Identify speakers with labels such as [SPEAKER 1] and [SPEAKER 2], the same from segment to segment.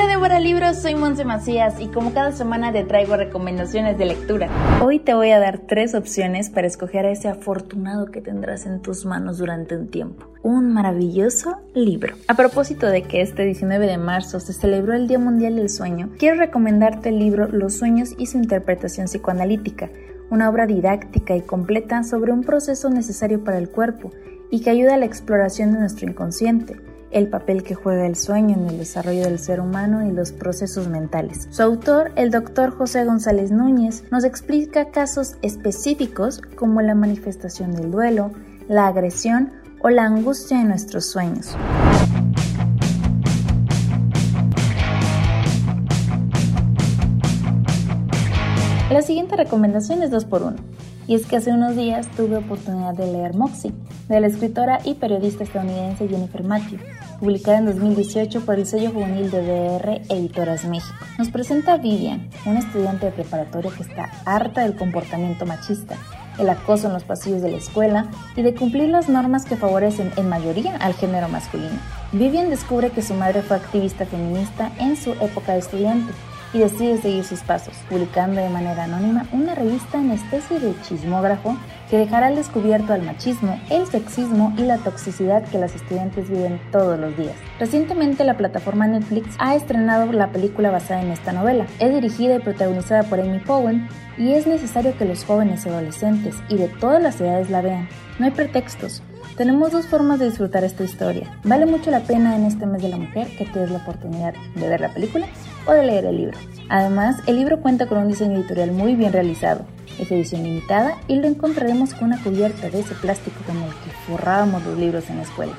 [SPEAKER 1] Hola Débora Libros, soy Monse Macías y como cada semana te traigo recomendaciones de lectura. Hoy te voy a dar tres opciones para escoger a ese afortunado que tendrás en tus manos durante un tiempo. Un maravilloso libro. A propósito de que este 19 de marzo se celebró el Día Mundial del Sueño, quiero recomendarte el libro Los sueños y su interpretación psicoanalítica, una obra didáctica y completa sobre un proceso necesario para el cuerpo y que ayuda a la exploración de nuestro inconsciente el papel que juega el sueño en el desarrollo del ser humano y los procesos mentales. Su autor, el doctor José González Núñez, nos explica casos específicos como la manifestación del duelo, la agresión o la angustia en nuestros sueños. La siguiente recomendación es 2 por 1 y es que hace unos días tuve oportunidad de leer Moxie, de la escritora y periodista estadounidense Jennifer Matthew, publicada en 2018 por el sello juvenil de DR Editoras México. Nos presenta Vivian, una estudiante de preparatoria que está harta del comportamiento machista, el acoso en los pasillos de la escuela y de cumplir las normas que favorecen en mayoría al género masculino. Vivian descubre que su madre fue activista feminista en su época de estudiante y decide seguir sus pasos, publicando de manera anónima una revista en especie de chismógrafo que dejará al descubierto al machismo, el sexismo y la toxicidad que las estudiantes viven todos los días. Recientemente la plataforma Netflix ha estrenado la película basada en esta novela. Es dirigida y protagonizada por Amy Powen y es necesario que los jóvenes adolescentes y de todas las edades la vean. No hay pretextos. Tenemos dos formas de disfrutar esta historia. Vale mucho la pena en este mes de la mujer que te des la oportunidad de ver la película o de leer el libro. Además, el libro cuenta con un diseño editorial muy bien realizado. Es edición limitada y lo encontraremos con una cubierta de ese plástico con el que forrábamos los libros en la escuela.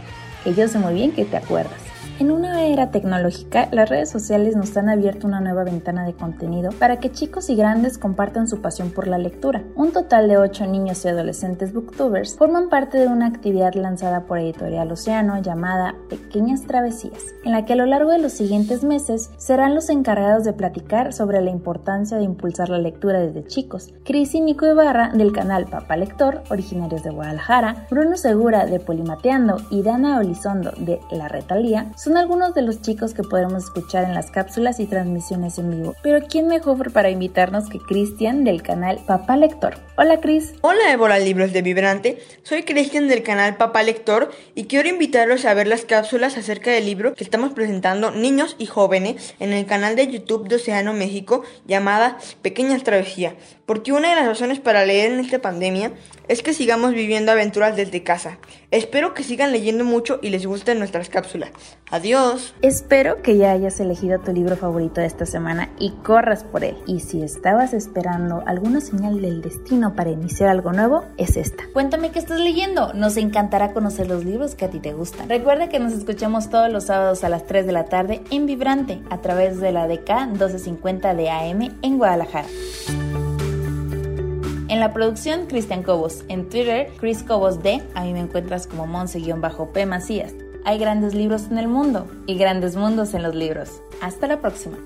[SPEAKER 1] Que yo sé muy bien que te acuerdas. En una era tecnológica, las redes sociales nos han abierto una nueva ventana de contenido para que chicos y grandes compartan su pasión por la lectura. Un total de 8 niños y adolescentes booktubers forman parte de una actividad lanzada por Editorial Océano llamada Pequeñas Travesías, en la que a lo largo de los siguientes meses serán los encargados de platicar sobre la importancia de impulsar la lectura desde chicos. Cris y Nico Ibarra del canal Papá Lector, originarios de Guadalajara, Bruno Segura de Polimateando y Dana Olizondo de La Retalía son algunos de los chicos que podremos escuchar en las cápsulas y transmisiones en vivo. Pero ¿quién mejor para invitarnos que Cristian del canal Papá Lector? Hola Cris.
[SPEAKER 2] Hola Ébola Libros de Vibrante, soy Cristian del canal Papá Lector y quiero invitarlos a ver las cápsulas acerca del libro que estamos presentando niños y jóvenes en el canal de YouTube de Océano México llamada Pequeñas Travesías, porque una de las razones para leer en esta pandemia es que sigamos viviendo aventuras desde casa. Espero que sigan leyendo mucho y les gusten nuestras cápsulas. Adiós.
[SPEAKER 1] Espero que ya hayas elegido tu libro favorito de esta semana y corras por él. Y si estabas esperando alguna señal del destino para iniciar algo nuevo, es esta. Cuéntame qué estás leyendo. Nos encantará conocer los libros que a ti te gustan. Recuerda que nos escuchamos todos los sábados a las 3 de la tarde en Vibrante a través de la DK 1250 de AM en Guadalajara. En la producción, Cristian Cobos. En Twitter, Chris Cobos D. A mí me encuentras como Monse-P Macías. Hay grandes libros en el mundo y grandes mundos en los libros. Hasta la próxima.